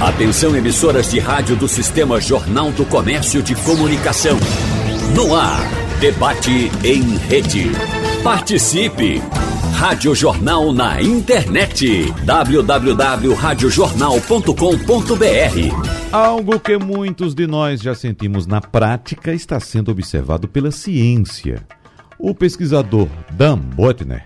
Atenção emissoras de rádio do Sistema Jornal do Comércio de Comunicação. No ar, debate em rede. Participe! Rádio Jornal na internet. www.radiojornal.com.br Algo que muitos de nós já sentimos na prática está sendo observado pela ciência. O pesquisador Dan Botner,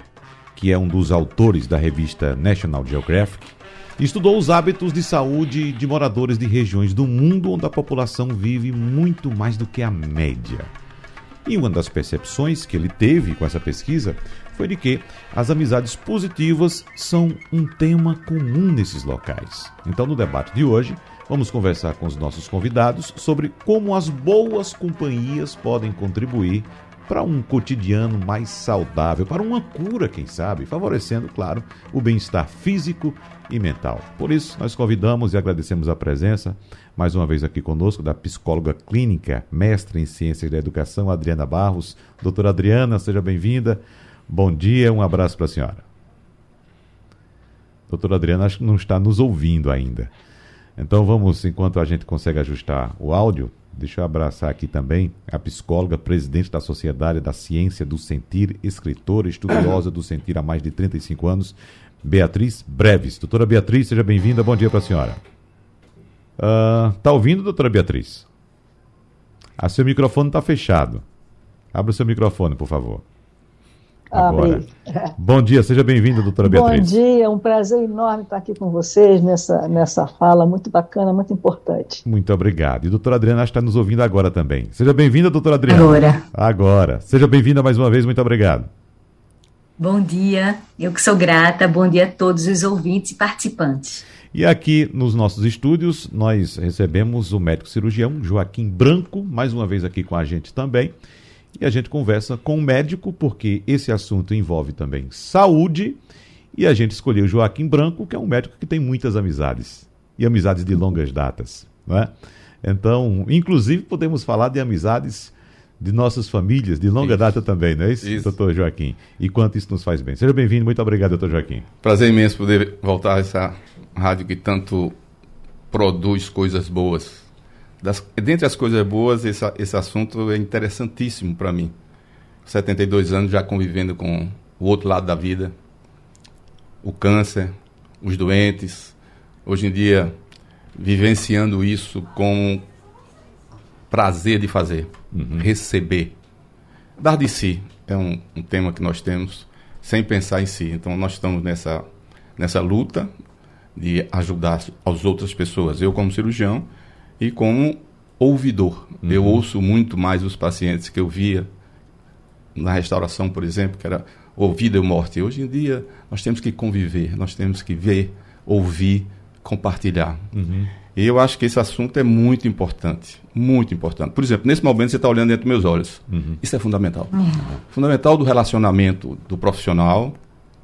que é um dos autores da revista National Geographic, Estudou os hábitos de saúde de moradores de regiões do mundo onde a população vive muito mais do que a média. E uma das percepções que ele teve com essa pesquisa foi de que as amizades positivas são um tema comum nesses locais. Então, no debate de hoje, vamos conversar com os nossos convidados sobre como as boas companhias podem contribuir para um cotidiano mais saudável, para uma cura, quem sabe, favorecendo, claro, o bem-estar físico e mental. Por isso, nós convidamos e agradecemos a presença, mais uma vez aqui conosco, da psicóloga clínica, mestre em ciências da educação, Adriana Barros. Doutora Adriana, seja bem-vinda. Bom dia, um abraço para a senhora. Doutora Adriana, acho que não está nos ouvindo ainda. Então vamos, enquanto a gente consegue ajustar o áudio, Deixa eu abraçar aqui também a psicóloga, presidente da Sociedade da Ciência do Sentir, escritora, estudiosa do sentir há mais de 35 anos, Beatriz Breves. Doutora Beatriz, seja bem-vinda. Bom dia para a senhora. Uh, tá ouvindo, doutora Beatriz? A ah, seu microfone está fechado. Abra o seu microfone, por favor. Agora. Bom dia, seja bem-vinda, doutora Beatriz. Bom dia, um prazer enorme estar aqui com vocês nessa, nessa fala muito bacana, muito importante. Muito obrigado. E doutora Adriana está nos ouvindo agora também. Seja bem-vinda, doutora Adriana. Agora. Agora. Seja bem-vinda mais uma vez, muito obrigado. Bom dia, eu que sou grata, bom dia a todos os ouvintes e participantes. E aqui nos nossos estúdios, nós recebemos o médico cirurgião Joaquim Branco, mais uma vez aqui com a gente também e a gente conversa com o médico, porque esse assunto envolve também saúde, e a gente escolheu Joaquim Branco, que é um médico que tem muitas amizades, e amizades de longas datas. Não é? Então, inclusive, podemos falar de amizades de nossas famílias, de longa isso. data também, não é isso, isso, doutor Joaquim? E quanto isso nos faz bem. Seja bem-vindo, muito obrigado, doutor Joaquim. Prazer imenso poder voltar a essa rádio que tanto produz coisas boas das, dentre as coisas boas, esse, esse assunto é interessantíssimo para mim. 72 anos já convivendo com o outro lado da vida, o câncer, os doentes. Hoje em dia, vivenciando isso com prazer de fazer, uhum. receber. Dar de si é um, um tema que nós temos sem pensar em si. Então, nós estamos nessa, nessa luta de ajudar as outras pessoas. Eu, como cirurgião, e como ouvidor. Uhum. Eu ouço muito mais os pacientes que eu via na restauração, por exemplo, que era ouvida e morte. Hoje em dia, nós temos que conviver, nós temos que ver, ouvir, compartilhar. Uhum. E eu acho que esse assunto é muito importante, muito importante. Por exemplo, nesse momento você está olhando dentro dos meus olhos. Uhum. Isso é fundamental. Uhum. Fundamental do relacionamento do profissional,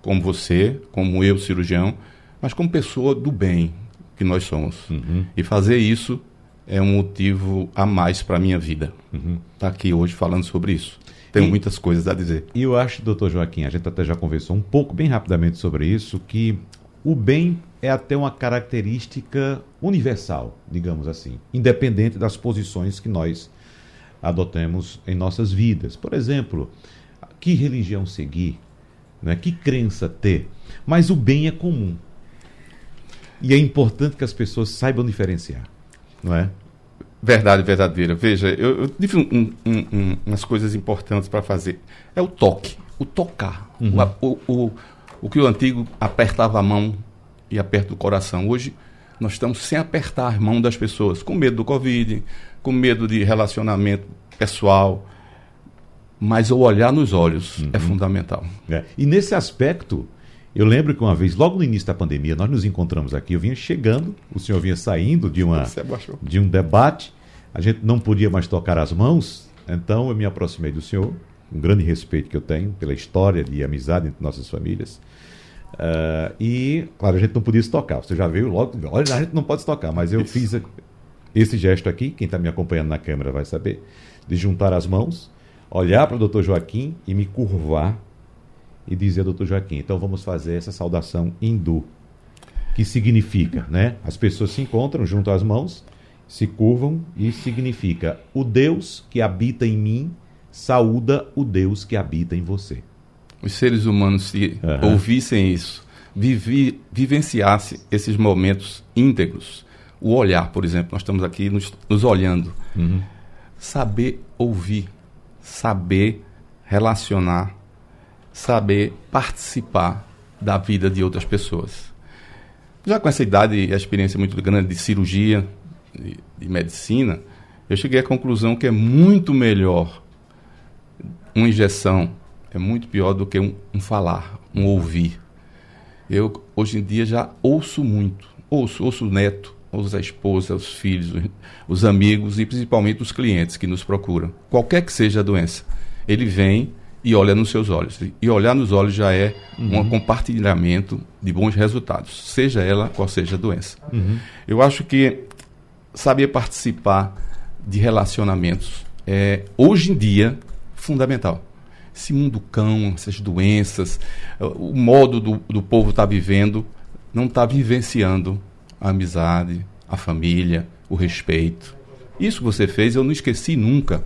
como você, como eu, cirurgião, mas como pessoa do bem que nós somos. Uhum. E fazer isso é um motivo a mais para a minha vida. Estar uhum. tá aqui hoje falando sobre isso. Tenho e, muitas coisas a dizer. E eu acho, doutor Joaquim, a gente até já conversou um pouco, bem rapidamente sobre isso, que o bem é até uma característica universal, digamos assim, independente das posições que nós adotemos em nossas vidas. Por exemplo, que religião seguir, né? que crença ter, mas o bem é comum. E é importante que as pessoas saibam diferenciar não é? Verdade verdadeira. Veja, eu, eu tive um, um, um, umas coisas importantes para fazer. É o toque, o tocar. Uhum. O, o, o, que o antigo apertava a mão e aperta o coração. Hoje nós estamos sem apertar a mão das pessoas, com medo do Covid, com medo de relacionamento pessoal. Mas o olhar nos olhos uhum. é fundamental. É. E nesse aspecto, eu lembro que uma vez, logo no início da pandemia, nós nos encontramos aqui. Eu vinha chegando, o senhor vinha saindo de, uma, de um debate. A gente não podia mais tocar as mãos, então eu me aproximei do senhor. Um grande respeito que eu tenho pela história de amizade entre nossas famílias. Uh, e, claro, a gente não podia se tocar. Você já viu logo, olha, a gente não pode se tocar, mas eu Isso. fiz esse gesto aqui, quem está me acompanhando na câmera vai saber, de juntar as mãos, olhar para o doutor Joaquim e me curvar e dizia doutor Joaquim, então vamos fazer essa saudação hindu, que significa, né? As pessoas se encontram junto às mãos, se curvam e significa o Deus que habita em mim saúda o Deus que habita em você. Os seres humanos se uhum. ouvissem isso, vivi, vivenciassem esses momentos íntegros, o olhar, por exemplo, nós estamos aqui nos, nos olhando, uhum. saber ouvir, saber relacionar, saber participar da vida de outras pessoas. Já com essa idade e a experiência muito grande de cirurgia, de, de medicina, eu cheguei à conclusão que é muito melhor uma injeção, é muito pior do que um, um falar, um ouvir. Eu, hoje em dia, já ouço muito. Ouço, ouço o neto, ouço a esposa, os filhos, os amigos e principalmente os clientes que nos procuram. Qualquer que seja a doença, ele vem e olha nos seus olhos. E olhar nos olhos já é uhum. um compartilhamento de bons resultados, seja ela qual seja a doença. Uhum. Eu acho que saber participar de relacionamentos é, hoje em dia, fundamental. Esse mundo cão, essas doenças, o modo do, do povo estar tá vivendo, não está vivenciando a amizade, a família, o respeito. Isso que você fez, eu não esqueci nunca.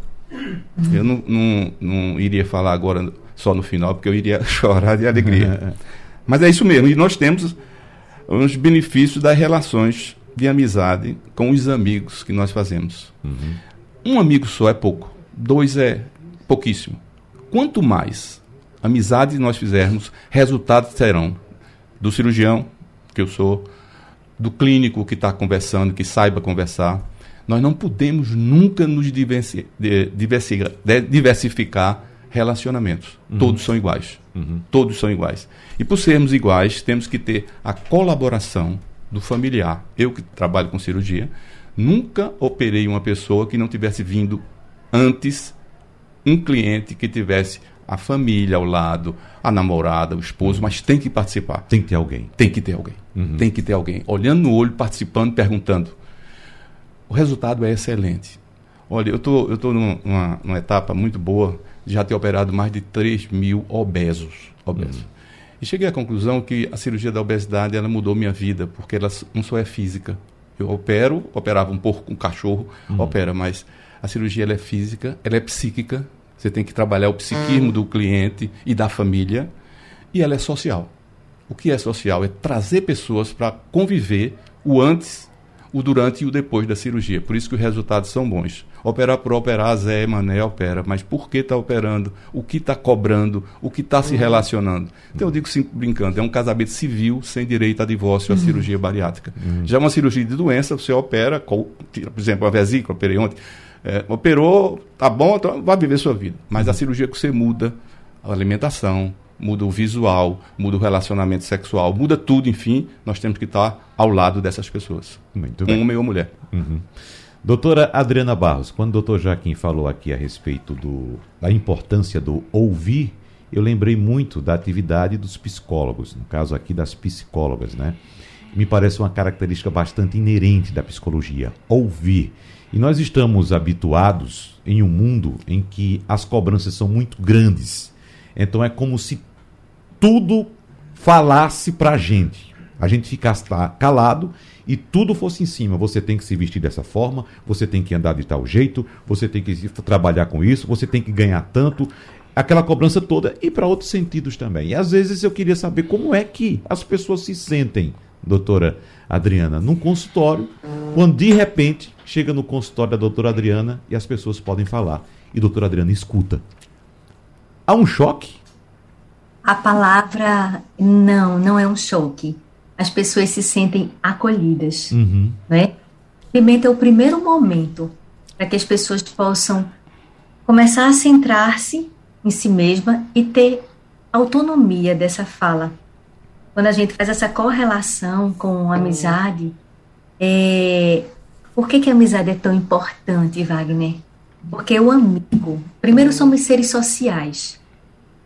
Eu não, não, não iria falar agora só no final, porque eu iria chorar de alegria. Mas é isso mesmo. E nós temos os benefícios das relações de amizade com os amigos que nós fazemos. Uhum. Um amigo só é pouco, dois é pouquíssimo. Quanto mais amizade nós fizermos, resultados serão do cirurgião, que eu sou, do clínico que está conversando, que saiba conversar, nós não podemos nunca nos diversi diversificar relacionamentos. Uhum. Todos são iguais. Uhum. Todos são iguais. E por sermos iguais, temos que ter a colaboração do familiar. Eu que trabalho com cirurgia, nunca operei uma pessoa que não tivesse vindo antes um cliente que tivesse a família ao lado, a namorada, o esposo, mas tem que participar. Tem que ter alguém. Tem que ter alguém. Uhum. Tem que ter alguém. Olhando no olho, participando, perguntando o resultado é excelente. Olha, eu tô, estou tô numa, numa, etapa muito boa de já ter operado mais de 3 mil obesos. obesos. Uhum. E cheguei à conclusão que a cirurgia da obesidade ela mudou minha vida, porque ela não só é física. Eu opero, operava um pouco com um cachorro, uhum. opera, mas a cirurgia ela é física, ela é psíquica. Você tem que trabalhar o psiquismo uhum. do cliente e da família. E ela é social. O que é social? É trazer pessoas para conviver o antes o durante e o depois da cirurgia. Por isso que os resultados são bons. Operar por operar, Zé Mané opera, mas por que está operando? O que está cobrando? O que está se relacionando? Então eu digo sempre brincando, é um casamento civil sem direito a divórcio, a uhum. cirurgia bariátrica. Uhum. Já uma cirurgia de doença, você opera, por exemplo, a vesícula, operei ontem, é, operou, tá bom, então vai viver sua vida. Mas a cirurgia que você muda, a alimentação, muda o visual, muda o relacionamento sexual, muda tudo, enfim, nós temos que estar ao lado dessas pessoas. Muito bem. Homem ou mulher. Uhum. Doutora Adriana Barros, quando o doutor Jaquim falou aqui a respeito do, da importância do ouvir, eu lembrei muito da atividade dos psicólogos, no caso aqui das psicólogas, né? Me parece uma característica bastante inerente da psicologia, ouvir. E nós estamos habituados em um mundo em que as cobranças são muito grandes. Então é como se tudo falasse pra gente. A gente ficasse calado e tudo fosse em cima. Você tem que se vestir dessa forma, você tem que andar de tal jeito, você tem que trabalhar com isso, você tem que ganhar tanto. Aquela cobrança toda e para outros sentidos também. E às vezes eu queria saber como é que as pessoas se sentem, doutora Adriana, num consultório, quando de repente chega no consultório da doutora Adriana e as pessoas podem falar. E a doutora Adriana escuta. Há um choque? A palavra não, não é um choque. As pessoas se sentem acolhidas, uhum. né? Pimenta é o primeiro momento para que as pessoas possam começar a centrar-se em si mesma e ter autonomia dessa fala. Quando a gente faz essa correlação com a amizade, é... por que, que a amizade é tão importante, Wagner? Porque o amigo, primeiro somos seres sociais.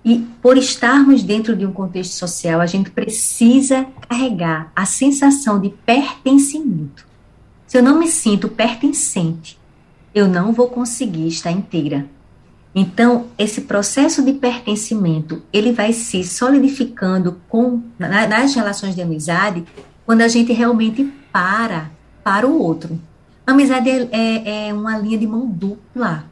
E por estarmos dentro de um contexto social, a gente precisa carregar a sensação de pertencimento. Se eu não me sinto pertencente, eu não vou conseguir estar inteira. Então, esse processo de pertencimento, ele vai se solidificando com nas relações de amizade quando a gente realmente para para o outro. A amizade é, é, é uma linha de mão dupla.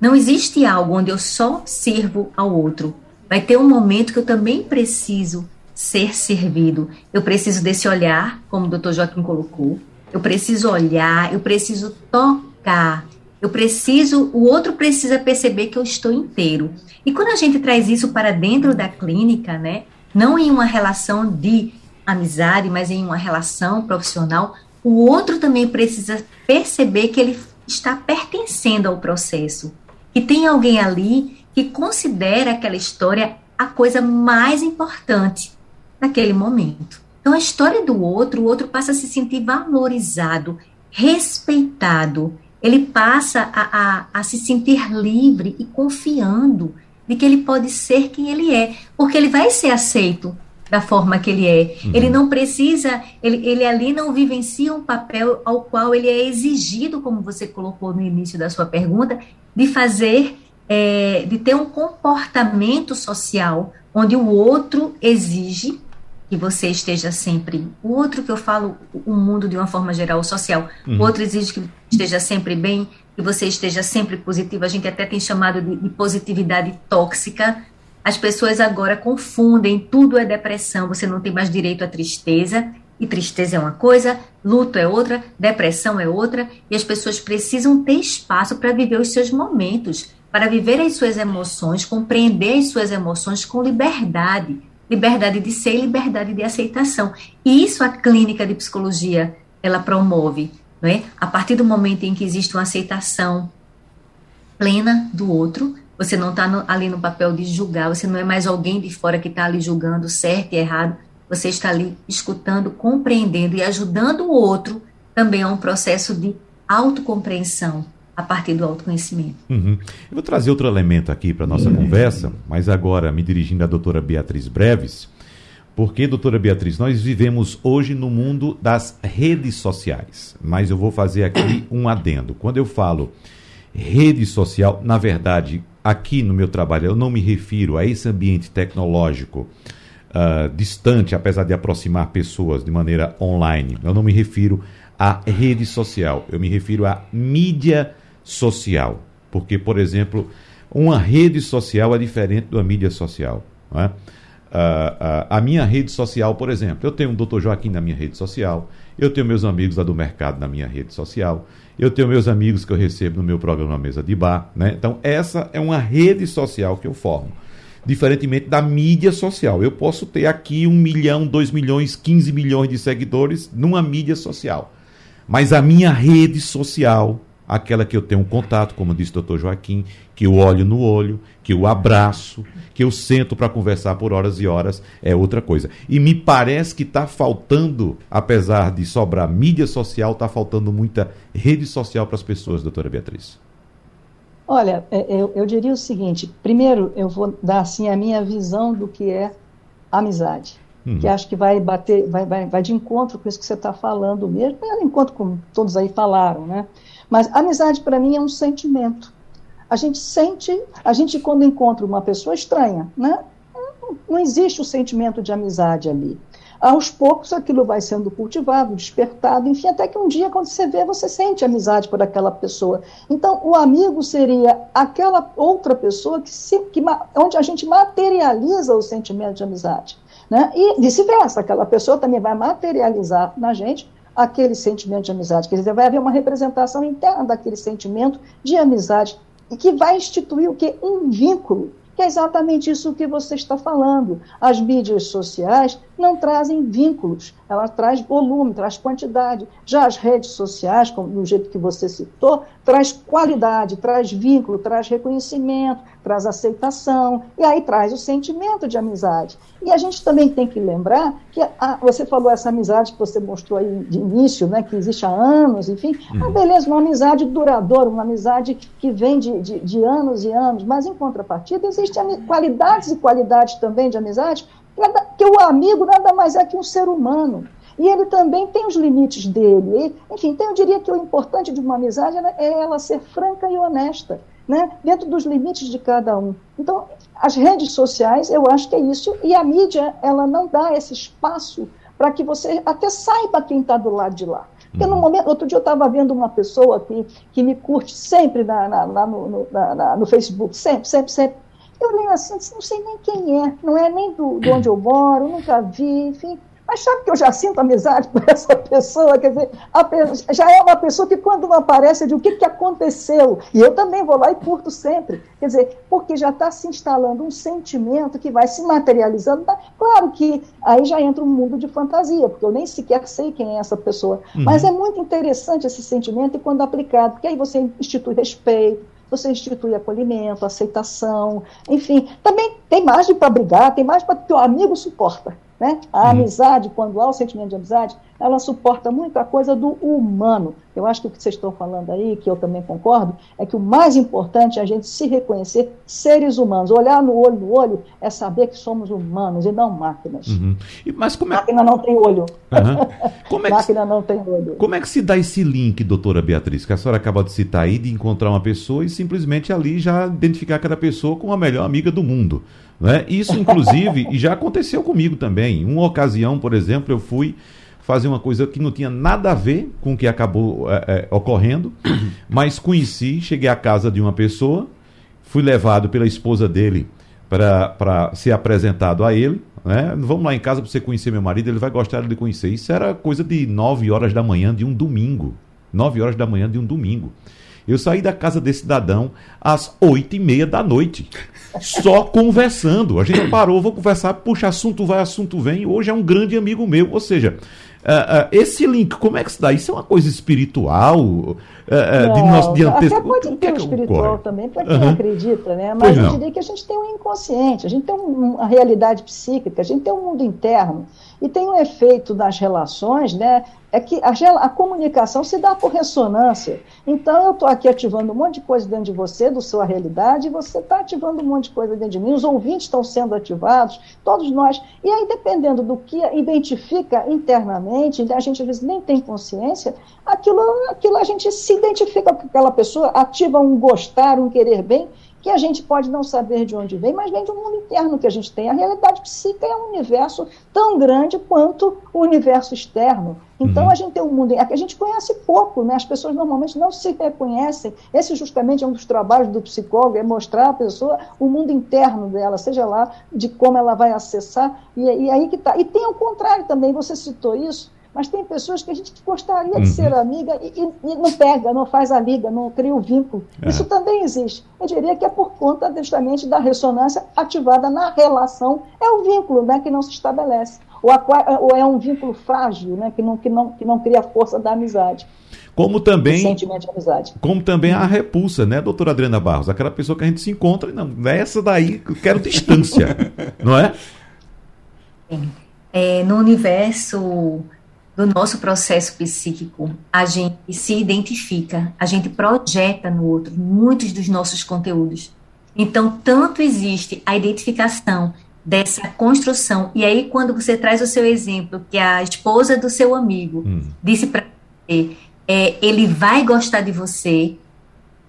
Não existe algo onde eu só sirvo ao outro. Vai ter um momento que eu também preciso ser servido. Eu preciso desse olhar, como o doutor Joaquim colocou. Eu preciso olhar, eu preciso tocar. Eu preciso, o outro precisa perceber que eu estou inteiro. E quando a gente traz isso para dentro da clínica, né, não em uma relação de amizade, mas em uma relação profissional, o outro também precisa perceber que ele está pertencendo ao processo. Que tem alguém ali que considera aquela história a coisa mais importante naquele momento. Então, a história do outro, o outro passa a se sentir valorizado, respeitado. Ele passa a, a, a se sentir livre e confiando de que ele pode ser quem ele é, porque ele vai ser aceito da forma que ele é. Uhum. Ele não precisa, ele, ele ali não vivencia um papel ao qual ele é exigido, como você colocou no início da sua pergunta, de fazer, é, de ter um comportamento social onde o outro exige que você esteja sempre. O outro que eu falo, o mundo de uma forma geral, social. Uhum. O outro exige que esteja sempre bem, que você esteja sempre positivo. A gente até tem chamado de, de positividade tóxica, as pessoas agora confundem, tudo é depressão, você não tem mais direito à tristeza, e tristeza é uma coisa, luto é outra, depressão é outra, e as pessoas precisam ter espaço para viver os seus momentos, para viver as suas emoções, compreender as suas emoções com liberdade, liberdade de ser liberdade de aceitação. E isso a clínica de psicologia ela promove, não é? A partir do momento em que existe uma aceitação plena do outro, você não está ali no papel de julgar, você não é mais alguém de fora que está ali julgando certo e errado. Você está ali escutando, compreendendo e ajudando o outro também a um processo de autocompreensão a partir do autoconhecimento. Uhum. Eu vou trazer outro elemento aqui para a nossa uhum. conversa, mas agora me dirigindo à doutora Beatriz Breves, porque, doutora Beatriz, nós vivemos hoje no mundo das redes sociais, mas eu vou fazer aqui um adendo. Quando eu falo rede social, na verdade, aqui no meu trabalho, eu não me refiro a esse ambiente tecnológico uh, distante, apesar de aproximar pessoas de maneira online. Eu não me refiro à rede social, eu me refiro à mídia social. Porque, por exemplo, uma rede social é diferente de uma mídia social. Não é? Uh, uh, a minha rede social, por exemplo, eu tenho o Dr. Joaquim na minha rede social, eu tenho meus amigos lá do mercado na minha rede social, eu tenho meus amigos que eu recebo no meu programa Mesa de Bar, né? Então, essa é uma rede social que eu formo. Diferentemente da mídia social. Eu posso ter aqui um milhão, dois milhões, quinze milhões de seguidores numa mídia social. Mas a minha rede social aquela que eu tenho um contato, como disse o doutor Joaquim, que eu olho no olho, que eu abraço, que eu sento para conversar por horas e horas, é outra coisa. E me parece que está faltando, apesar de sobrar mídia social, está faltando muita rede social para as pessoas, doutora Beatriz. Olha, é, eu, eu diria o seguinte: primeiro, eu vou dar assim a minha visão do que é amizade. Uhum. que acho que vai bater, vai, vai, vai de encontro com isso que você está falando mesmo, de encontro com todos aí falaram, né? Mas amizade para mim é um sentimento. A gente sente, a gente quando encontra uma pessoa estranha, né? Não existe o sentimento de amizade ali. Aos poucos aquilo vai sendo cultivado, despertado, enfim, até que um dia quando você vê, você sente amizade por aquela pessoa. Então, o amigo seria aquela outra pessoa que, se, que onde a gente materializa o sentimento de amizade. Né? E vice-versa, aquela pessoa também vai materializar na gente aquele sentimento de amizade. Quer dizer, vai haver uma representação interna daquele sentimento de amizade e que vai instituir o que? Um vínculo, que é exatamente isso que você está falando. As mídias sociais não trazem vínculos, ela traz volume, traz quantidade. Já as redes sociais, como do jeito que você citou, traz qualidade, traz vínculo, traz reconhecimento, traz aceitação, e aí traz o sentimento de amizade. E a gente também tem que lembrar que a, você falou essa amizade que você mostrou aí de início, né, que existe há anos, enfim, uhum. ah, beleza, uma amizade duradoura, uma amizade que vem de, de, de anos e anos, mas em contrapartida existem qualidades e qualidades também de amizade que o amigo nada mais é que um ser humano. E ele também tem os limites dele. enfim, então eu diria que o importante de uma amizade é ela ser franca e honesta, né? dentro dos limites de cada um. Então, as redes sociais, eu acho que é isso. E a mídia, ela não dá esse espaço para que você até saiba quem está do lado de lá. Porque no uhum. momento, outro dia eu estava vendo uma pessoa que, que me curte sempre na, na, lá no, no, na, no Facebook, sempre, sempre, sempre. Eu leio assim, não sei nem quem é, não é nem do, de onde eu moro, nunca vi, enfim. Mas sabe que eu já sinto amizade por essa pessoa? Quer dizer, a, já é uma pessoa que quando não aparece, eu digo, o que, que aconteceu? E eu também vou lá e curto sempre. Quer dizer, porque já está se instalando um sentimento que vai se materializando. Tá? Claro que aí já entra um mundo de fantasia, porque eu nem sequer sei quem é essa pessoa. Uhum. Mas é muito interessante esse sentimento e quando aplicado, porque aí você institui respeito, você institui acolhimento, aceitação, enfim. Também tem margem para brigar, tem margem para que o amigo suporta. Né? A uhum. amizade, quando há o sentimento de amizade, ela suporta muito a coisa do humano. Eu acho que o que vocês estão falando aí, que eu também concordo, é que o mais importante é a gente se reconhecer seres humanos. Olhar no olho no olho é saber que somos humanos e não máquinas. Uhum. E, mas como é... Máquina não tem olho. Uhum. Como é Máquina se... não tem olho. Como é que se dá esse link, doutora Beatriz, que a senhora acaba de citar aí, de encontrar uma pessoa e simplesmente ali já identificar aquela pessoa como a melhor amiga do mundo? Né? Isso, inclusive, já aconteceu comigo também. Uma ocasião, por exemplo, eu fui fazer uma coisa que não tinha nada a ver com o que acabou é, é, ocorrendo, mas conheci, cheguei à casa de uma pessoa, fui levado pela esposa dele para ser apresentado a ele. Né? Vamos lá em casa para você conhecer meu marido, ele vai gostar de conhecer. Isso era coisa de 9 horas da manhã de um domingo. 9 horas da manhã de um domingo. Eu saí da casa desse cidadão às oito e meia da noite, só conversando. A gente parou, vou conversar, puxa, assunto vai, assunto vem. Hoje é um grande amigo meu. Ou seja, Uh, uh, esse link, como é que se dá? Isso é uma coisa espiritual? Uh, não, de nosso de Até pode ter o espiritual ocorre? também, para quem uhum. acredita, né? Mas eu diria que a gente tem um inconsciente, a gente tem um, uma realidade psíquica, a gente tem um mundo interno. E tem um efeito nas relações, né? É que a, a comunicação se dá por ressonância. Então, eu estou aqui ativando um monte de coisa dentro de você, do sua realidade, e você está ativando um monte de coisa dentro de mim, os ouvintes estão sendo ativados, todos nós. E aí, dependendo do que identifica internamente, a gente às vezes nem tem consciência, aquilo, aquilo a gente se identifica com aquela pessoa, ativa um gostar, um querer bem, que a gente pode não saber de onde vem, mas vem de um mundo interno que a gente tem. A realidade psíquica é um universo tão grande quanto o universo externo. Então uhum. a gente tem um mundo que a gente conhece pouco, né? As pessoas normalmente não se reconhecem. Esse justamente é um dos trabalhos do psicólogo, é mostrar à pessoa o mundo interno dela, seja lá de como ela vai acessar. E, e aí que está. E tem o contrário também. Você citou isso mas tem pessoas que a gente gostaria uhum. de ser amiga e, e, e, não pega, não faz a liga, não cria o vínculo. É. Isso também existe. Eu diria que é por conta justamente da ressonância ativada na relação, é o vínculo né, que não se estabelece. Ou, a, ou é um vínculo frágil, né, que, não, que, não, que não cria a força da amizade. Como também, sentimento de amizade. Como também a repulsa, né, doutora Adriana Barros? Aquela pessoa que a gente se encontra e não, essa daí eu quero distância, não é? é? No universo do nosso processo psíquico, a gente se identifica, a gente projeta no outro muitos dos nossos conteúdos. Então, tanto existe a identificação dessa construção. E aí, quando você traz o seu exemplo, que a esposa do seu amigo hum. disse para você, é, ele vai gostar de você,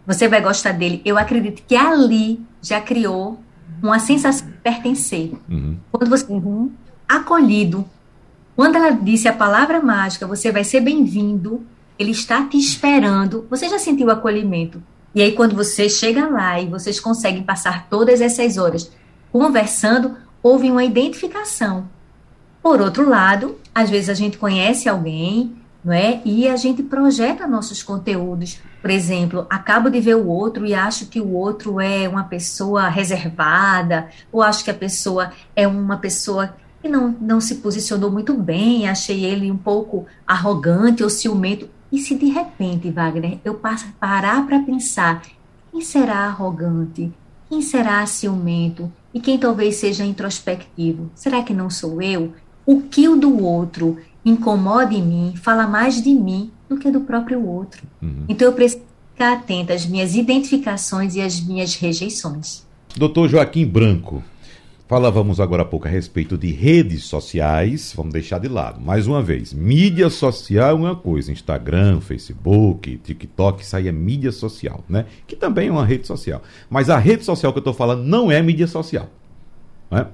você vai gostar dele. Eu acredito que ali já criou uma sensação de pertencer. Uhum. Quando você uhum, acolhido, quando ela disse a palavra mágica, você vai ser bem-vindo, ele está te esperando, você já sentiu o acolhimento. E aí, quando você chega lá e vocês conseguem passar todas essas horas conversando, houve uma identificação. Por outro lado, às vezes a gente conhece alguém, não é? E a gente projeta nossos conteúdos. Por exemplo, acabo de ver o outro e acho que o outro é uma pessoa reservada, ou acho que a pessoa é uma pessoa e não, não se posicionou muito bem, achei ele um pouco arrogante ou ciumento. E se de repente, Wagner, eu parar para pensar, quem será arrogante? Quem será ciumento? E quem talvez seja introspectivo? Será que não sou eu? O que o do outro incomoda em mim fala mais de mim do que do próprio outro. Uhum. Então eu preciso ficar atenta às minhas identificações e às minhas rejeições. Doutor Joaquim Branco, Falávamos agora há pouco a respeito de redes sociais, vamos deixar de lado. Mais uma vez, mídia social é uma coisa, Instagram, Facebook, TikTok, isso aí é mídia social, né? Que também é uma rede social. Mas a rede social que eu estou falando não é mídia social. Né?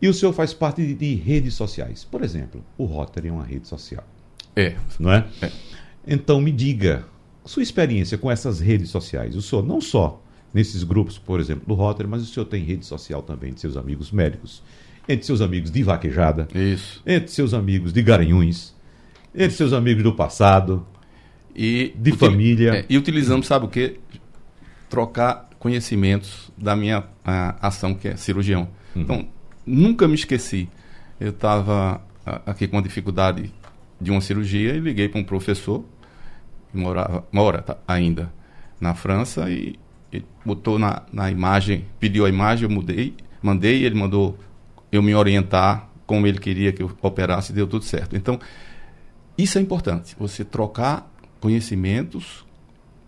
E o senhor faz parte de, de redes sociais. Por exemplo, o Rotary é uma rede social. É. Não é? é? Então me diga, sua experiência com essas redes sociais. O senhor não só nesses grupos, por exemplo, do Rotary, mas o senhor tem rede social também de seus amigos médicos, entre seus amigos de vaquejada, Isso. entre seus amigos de garanhuns, entre seus amigos do passado, e de família. É, e utilizamos, sabe o que? Trocar conhecimentos da minha ação, que é cirurgião. Uhum. Então, nunca me esqueci. Eu estava aqui com uma dificuldade de uma cirurgia e liguei para um professor que morava, mora tá, ainda na França e, e botou na, na imagem, pediu a imagem, eu mudei, mandei, ele mandou eu me orientar como ele queria que eu operasse e deu tudo certo. Então, isso é importante, você trocar conhecimentos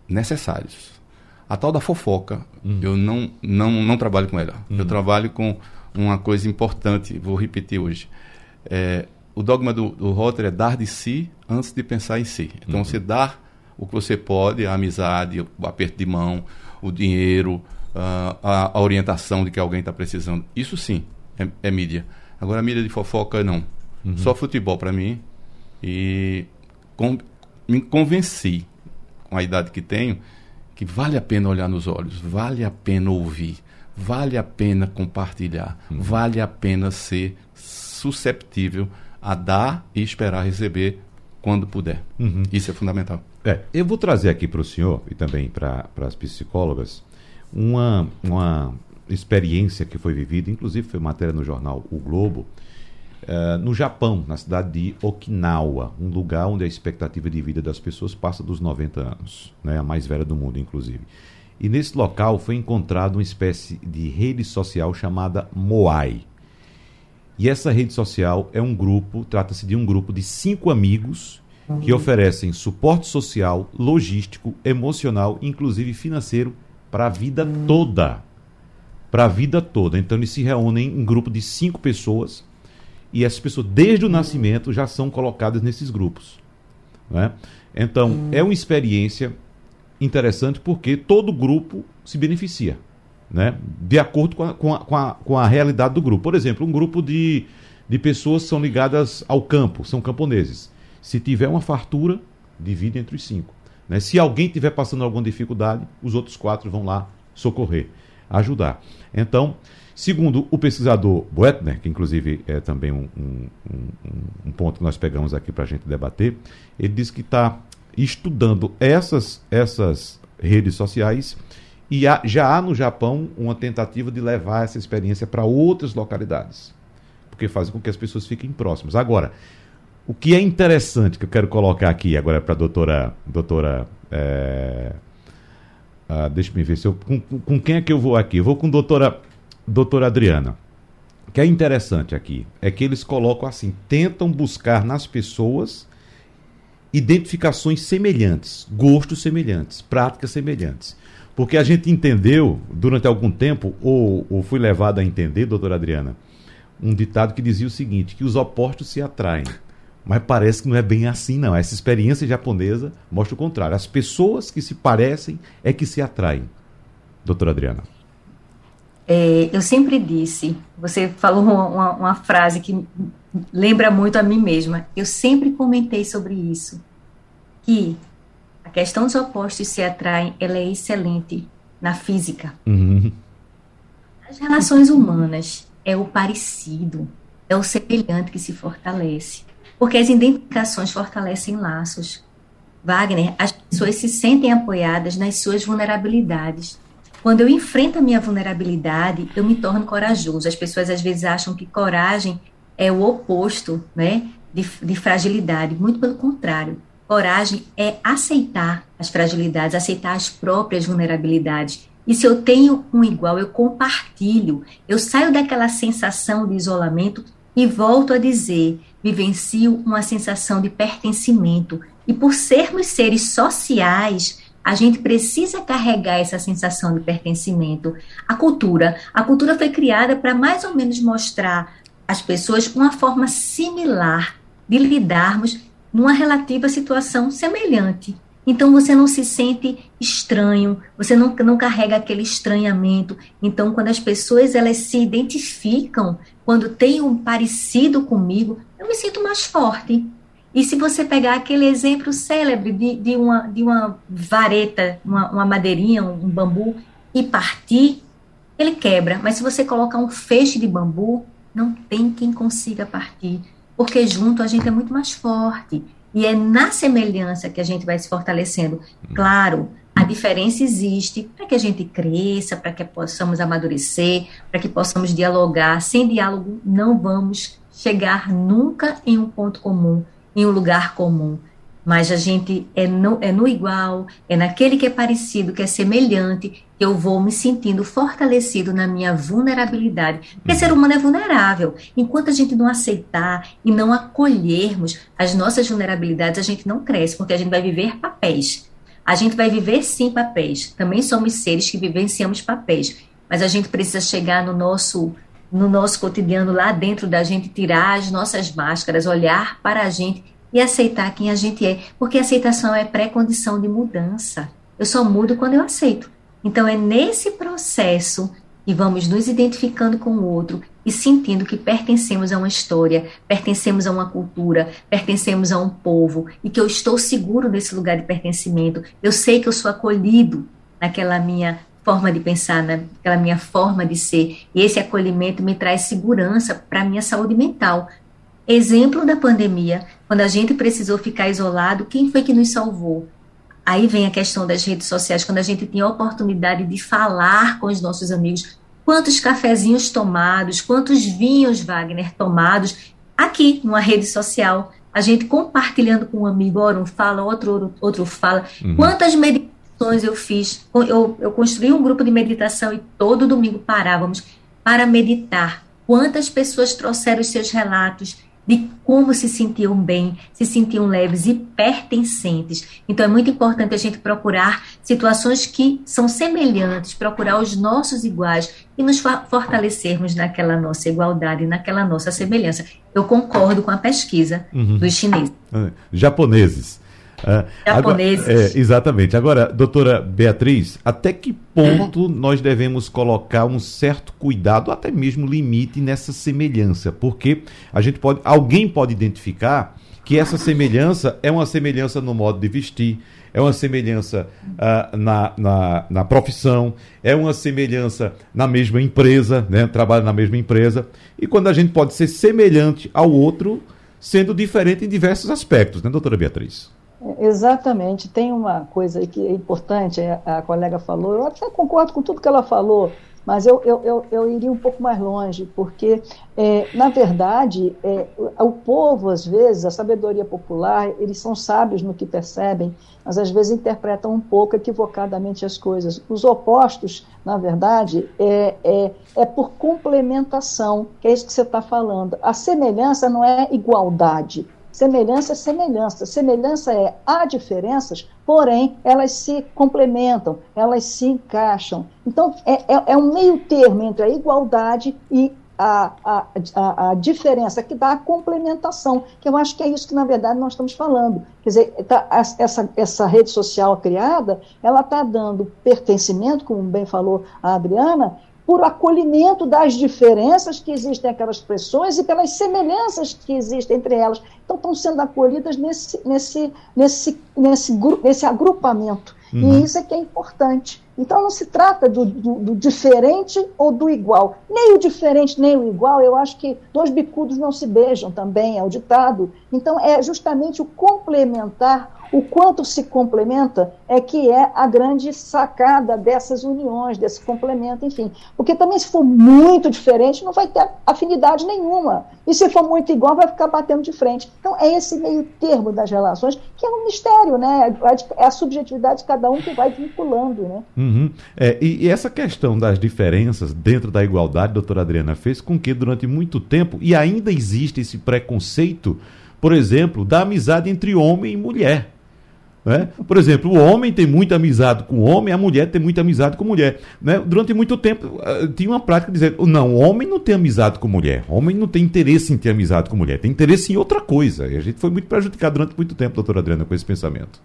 necessários. A tal da fofoca, hum. eu não, não, não trabalho com ela. Hum. Eu trabalho com uma coisa importante, vou repetir hoje. É, o dogma do, do Rotary é dar de si antes de pensar em si. Então, uhum. você dá o que você pode, a amizade, o aperto de mão, o dinheiro, a, a, orientação de que alguém está precisando. Isso sim é, é, mídia. Agora, mídia de fofoca, não. Uhum. Só futebol para mim. E com, me convenci, com a idade que tenho, que vale a pena olhar nos olhos, vale a pena ouvir, vale a pena compartilhar, uhum. vale a pena ser susceptível a dar e esperar receber quando puder. Uhum. Isso é fundamental. É, eu vou trazer aqui para o senhor e também para as psicólogas uma, uma experiência que foi vivida, inclusive foi matéria no jornal O Globo, uh, no Japão, na cidade de Okinawa, um lugar onde a expectativa de vida das pessoas passa dos 90 anos, né, a mais velha do mundo, inclusive. E nesse local foi encontrado uma espécie de rede social chamada Moai. E essa rede social é um grupo, trata-se de um grupo de cinco amigos que oferecem suporte social, logístico, emocional, inclusive financeiro para a vida toda. Para a vida toda. Então eles se reúnem em grupo de cinco pessoas e essas pessoas, desde o nascimento, já são colocadas nesses grupos. Né? Então é uma experiência interessante porque todo grupo se beneficia né? de acordo com a, com, a, com, a, com a realidade do grupo. Por exemplo, um grupo de, de pessoas são ligadas ao campo, são camponeses. Se tiver uma fartura, divide entre os cinco. Né? Se alguém estiver passando alguma dificuldade, os outros quatro vão lá socorrer, ajudar. Então, segundo o pesquisador Boetner, que inclusive é também um, um, um, um ponto que nós pegamos aqui para a gente debater, ele diz que está estudando essas, essas redes sociais e há, já há no Japão uma tentativa de levar essa experiência para outras localidades, porque faz com que as pessoas fiquem próximas. Agora, o que é interessante que eu quero colocar aqui agora para a doutora. doutora é, ah, deixa eu ver se eu, com, com, quem é que eu vou aqui? Eu vou com a doutora, doutora Adriana. O que é interessante aqui é que eles colocam assim: tentam buscar nas pessoas identificações semelhantes, gostos semelhantes, práticas semelhantes. Porque a gente entendeu, durante algum tempo, ou, ou fui levado a entender, doutora Adriana, um ditado que dizia o seguinte: que os opostos se atraem. Mas parece que não é bem assim, não. Essa experiência japonesa mostra o contrário. As pessoas que se parecem é que se atraem. Doutora Adriana. É, eu sempre disse, você falou uma, uma, frase que lembra muito a mim mesma. Eu sempre comentei sobre isso, que a questão dos opostos se atraem, ela é excelente na física. Uhum. As relações humanas é o parecido, é o semelhante que se fortalece, porque as identificações fortalecem laços. Wagner, as pessoas se sentem apoiadas nas suas vulnerabilidades. Quando eu enfrento a minha vulnerabilidade, eu me torno corajoso. As pessoas às vezes acham que coragem é o oposto, né, de, de fragilidade. Muito pelo contrário. Coragem é aceitar as fragilidades, aceitar as próprias vulnerabilidades. E se eu tenho um igual, eu compartilho. Eu saio daquela sensação de isolamento e volto a dizer: vivencio uma sensação de pertencimento. E por sermos seres sociais, a gente precisa carregar essa sensação de pertencimento. A cultura, a cultura foi criada para mais ou menos mostrar às pessoas uma forma similar de lidarmos numa relativa situação semelhante. Então você não se sente estranho, você não, não carrega aquele estranhamento. Então, quando as pessoas elas se identificam, quando tem um parecido comigo, eu me sinto mais forte. E se você pegar aquele exemplo célebre de, de, uma, de uma vareta, uma, uma madeirinha, um bambu, e partir, ele quebra. Mas se você colocar um feixe de bambu, não tem quem consiga partir. Porque junto a gente é muito mais forte. E é na semelhança que a gente vai se fortalecendo. Claro, a diferença existe para que a gente cresça, para que possamos amadurecer, para que possamos dialogar. Sem diálogo, não vamos chegar nunca em um ponto comum, em um lugar comum. Mas a gente é no, é no igual, é naquele que é parecido, que é semelhante, que eu vou me sentindo fortalecido na minha vulnerabilidade. Porque ser humano é vulnerável. Enquanto a gente não aceitar e não acolhermos as nossas vulnerabilidades, a gente não cresce, porque a gente vai viver papéis. A gente vai viver sim papéis. Também somos seres que vivenciamos papéis. Mas a gente precisa chegar no nosso no nosso cotidiano lá dentro da gente tirar as nossas máscaras, olhar para a gente e aceitar quem a gente é, porque aceitação é pré-condição de mudança. Eu só mudo quando eu aceito. Então é nesse processo que vamos nos identificando com o outro e sentindo que pertencemos a uma história, pertencemos a uma cultura, pertencemos a um povo e que eu estou seguro nesse lugar de pertencimento. Eu sei que eu sou acolhido naquela minha forma de pensar, naquela minha forma de ser. E esse acolhimento me traz segurança para a minha saúde mental, Exemplo da pandemia, quando a gente precisou ficar isolado, quem foi que nos salvou? Aí vem a questão das redes sociais, quando a gente tinha a oportunidade de falar com os nossos amigos, quantos cafezinhos tomados, quantos vinhos Wagner tomados aqui numa rede social, a gente compartilhando com um amigo, ora um fala, outro outro fala. Uhum. Quantas meditações eu fiz? Eu, eu construí um grupo de meditação e todo domingo parávamos para meditar. Quantas pessoas trouxeram os seus relatos de como se sentiam bem, se sentiam leves e pertencentes. Então é muito importante a gente procurar situações que são semelhantes, procurar os nossos iguais e nos fortalecermos naquela nossa igualdade, naquela nossa semelhança. Eu concordo com a pesquisa uhum. dos chineses. Japoneses. Uh, Japoneses. Agora, é, exatamente. Agora, doutora Beatriz, até que ponto nós devemos colocar um certo cuidado, até mesmo limite nessa semelhança? Porque a gente pode, alguém pode identificar que essa semelhança é uma semelhança no modo de vestir, é uma semelhança uh, na, na, na, profissão, é uma semelhança na mesma empresa, né? trabalha na mesma empresa. E quando a gente pode ser semelhante ao outro, sendo diferente em diversos aspectos, né, doutora Beatriz? Exatamente. Tem uma coisa que é importante, a colega falou, eu até concordo com tudo que ela falou, mas eu, eu, eu, eu iria um pouco mais longe, porque, é, na verdade, é, o povo, às vezes, a sabedoria popular, eles são sábios no que percebem, mas às vezes interpretam um pouco equivocadamente as coisas. Os opostos, na verdade, é, é, é por complementação, que é isso que você está falando. A semelhança não é igualdade. Semelhança é semelhança. Semelhança é há diferenças, porém elas se complementam, elas se encaixam. Então é, é, é um meio termo entre a igualdade e a, a, a, a, diferença, que dá a complementação, que eu acho que é isso que, na verdade, nós estamos falando. Quer dizer, tá, essa, essa rede social criada, ela está dando pertencimento, como bem falou a Adriana, por acolhimento das diferenças que existem aquelas pessoas e pelas semelhanças que existem entre elas. Então, estão sendo acolhidas nesse, nesse, nesse, nesse, nesse agrupamento. Uhum. E isso é que é importante. Então, não se trata do, do, do, diferente ou do igual. Nem o diferente, nem o igual. Eu acho que dois bicudos não se beijam também, é o ditado. Então, é justamente o complementar o quanto se complementa é que é a grande sacada dessas uniões, desse complemento, enfim. Porque também, se for muito diferente, não vai ter afinidade nenhuma. E se for muito igual, vai ficar batendo de frente. Então, é esse meio termo das relações que é um mistério, né? É a subjetividade de cada um que vai vinculando, né? Uhum. É, e, e essa questão das diferenças dentro da igualdade, doutora Adriana, fez com que durante muito tempo, e ainda existe esse preconceito, por exemplo, da amizade entre homem e mulher. Né? Por exemplo, o homem tem muita amizade com o homem, a mulher tem muita amizade com a mulher. Né? Durante muito tempo uh, tinha uma prática de dizer: não, o homem não tem amizade com mulher, homem não tem interesse em ter amizade com mulher, tem interesse em outra coisa. E a gente foi muito prejudicado durante muito tempo, doutora Adriana, com esse pensamento.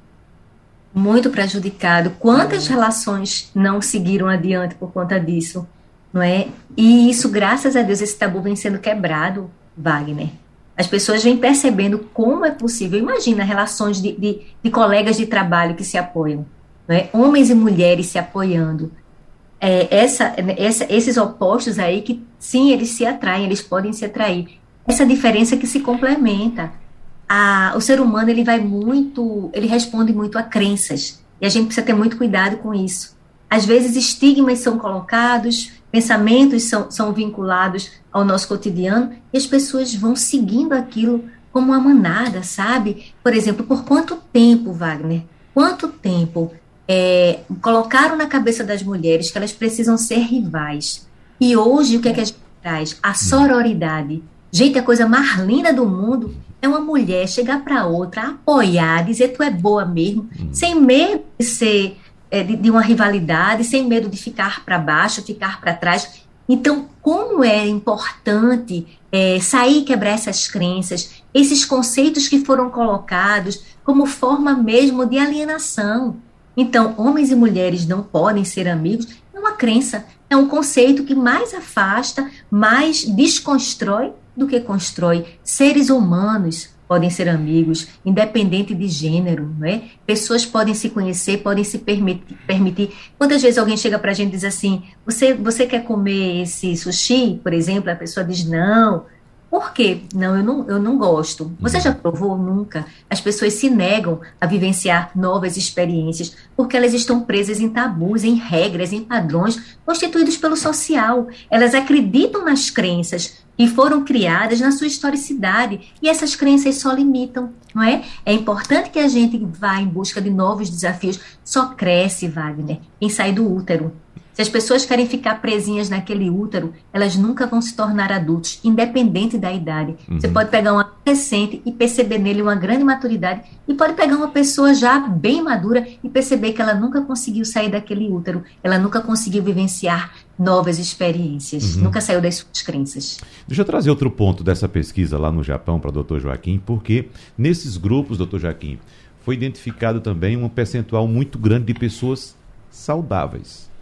Muito prejudicado. Quantas relações não seguiram adiante por conta disso? Não é? E isso, graças a Deus, esse tabu vem sendo quebrado, Wagner. As pessoas vêm percebendo como é possível. Imagina relações de, de, de colegas de trabalho que se apoiam, é? homens e mulheres se apoiando. É, essa, essa, esses opostos aí que, sim, eles se atraem, eles podem se atrair. Essa diferença que se complementa. A, o ser humano ele vai muito, ele responde muito a crenças e a gente precisa ter muito cuidado com isso. Às vezes estigmas são colocados, pensamentos são, são vinculados ao nosso cotidiano e as pessoas vão seguindo aquilo como uma manada, sabe? Por exemplo, por quanto tempo, Wagner? Quanto tempo é, colocaram na cabeça das mulheres que elas precisam ser rivais? E hoje o que é que a gente traz? A sororidade. Gente, a coisa mais linda do mundo é uma mulher chegar para outra, apoiar, dizer tu é boa mesmo, hum. sem medo de ser é, de, de, uma rivalidade, sem medo de ficar para baixo, ficar para trás. Então, como é importante é, sair e quebrar essas crenças, esses conceitos que foram colocados como forma mesmo de alienação. Então, homens e mulheres não podem ser amigos, é uma crença, é um conceito que mais afasta, mais desconstrói do que constrói. Seres humanos, podem ser amigos, independente de gênero, não é? Pessoas podem se conhecer, podem se permitir. permitir. Quantas vezes alguém chega para a gente e diz assim: você, você quer comer esse sushi, por exemplo? A pessoa diz não. Por quê? Não, eu não, eu não gosto. Você já provou? Nunca. As pessoas se negam a vivenciar novas experiências porque elas estão presas em tabus, em regras, em padrões constituídos pelo social. Elas acreditam nas crenças que foram criadas na sua historicidade e essas crenças só limitam, não é? É importante que a gente vá em busca de novos desafios. Só cresce, Wagner, em sair do útero. Se as pessoas querem ficar presinhas naquele útero, elas nunca vão se tornar adultos, independente da idade. Uhum. Você pode pegar um adolescente e perceber nele uma grande maturidade, e pode pegar uma pessoa já bem madura e perceber que ela nunca conseguiu sair daquele útero, ela nunca conseguiu vivenciar novas experiências, uhum. nunca saiu das suas crenças. Deixa eu trazer outro ponto dessa pesquisa lá no Japão para o Dr. Joaquim, porque nesses grupos, Dr. Joaquim, foi identificado também um percentual muito grande de pessoas saudáveis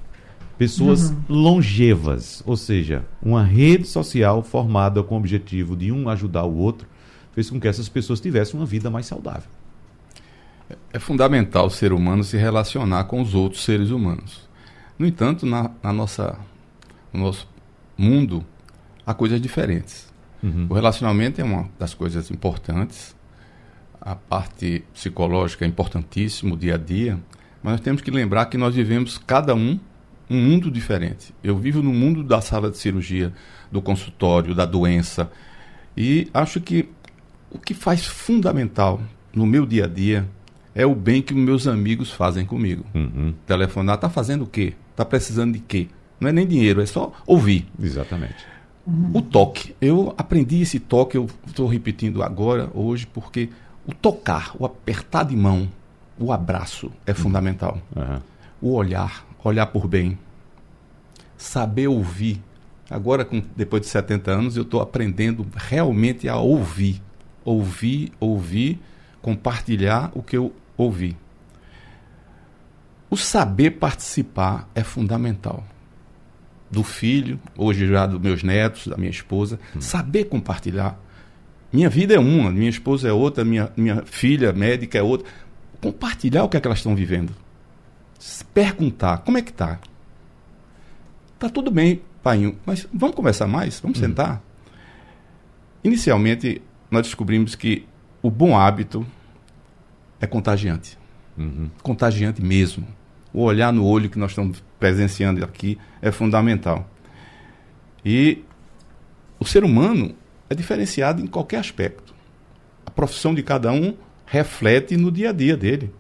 pessoas uhum. longevas, ou seja, uma rede social formada com o objetivo de um ajudar o outro, fez com que essas pessoas tivessem uma vida mais saudável. É fundamental o ser humano se relacionar com os outros seres humanos. No entanto, na, na nossa, no nosso mundo, há coisas diferentes. Uhum. O relacionamento é uma das coisas importantes, a parte psicológica é importantíssima, o dia a dia, mas nós temos que lembrar que nós vivemos cada um um mundo diferente. Eu vivo no mundo da sala de cirurgia, do consultório, da doença. E acho que o que faz fundamental no meu dia a dia é o bem que meus amigos fazem comigo. Uhum. Telefonar, tá fazendo o quê? Tá precisando de quê? Não é nem dinheiro, é só ouvir. Exatamente. Uhum. O toque. Eu aprendi esse toque, eu estou repetindo agora, hoje, porque o tocar, o apertar de mão, o abraço é uhum. fundamental. O olhar, olhar por bem, saber ouvir. Agora, com, depois de 70 anos, eu estou aprendendo realmente a ouvir. Ouvir, ouvir, compartilhar o que eu ouvi. O saber participar é fundamental. Do filho, hoje já dos meus netos, da minha esposa, hum. saber compartilhar. Minha vida é uma, minha esposa é outra, minha, minha filha médica é outra. Compartilhar o que, é que elas estão vivendo perguntar como é que tá. Tá tudo bem, pai, mas vamos conversar mais? Vamos uhum. sentar? Inicialmente, nós descobrimos que o bom hábito é contagiante. Uhum. Contagiante mesmo. O olhar no olho que nós estamos presenciando aqui é fundamental. E o ser humano é diferenciado em qualquer aspecto. A profissão de cada um reflete no dia a dia dele.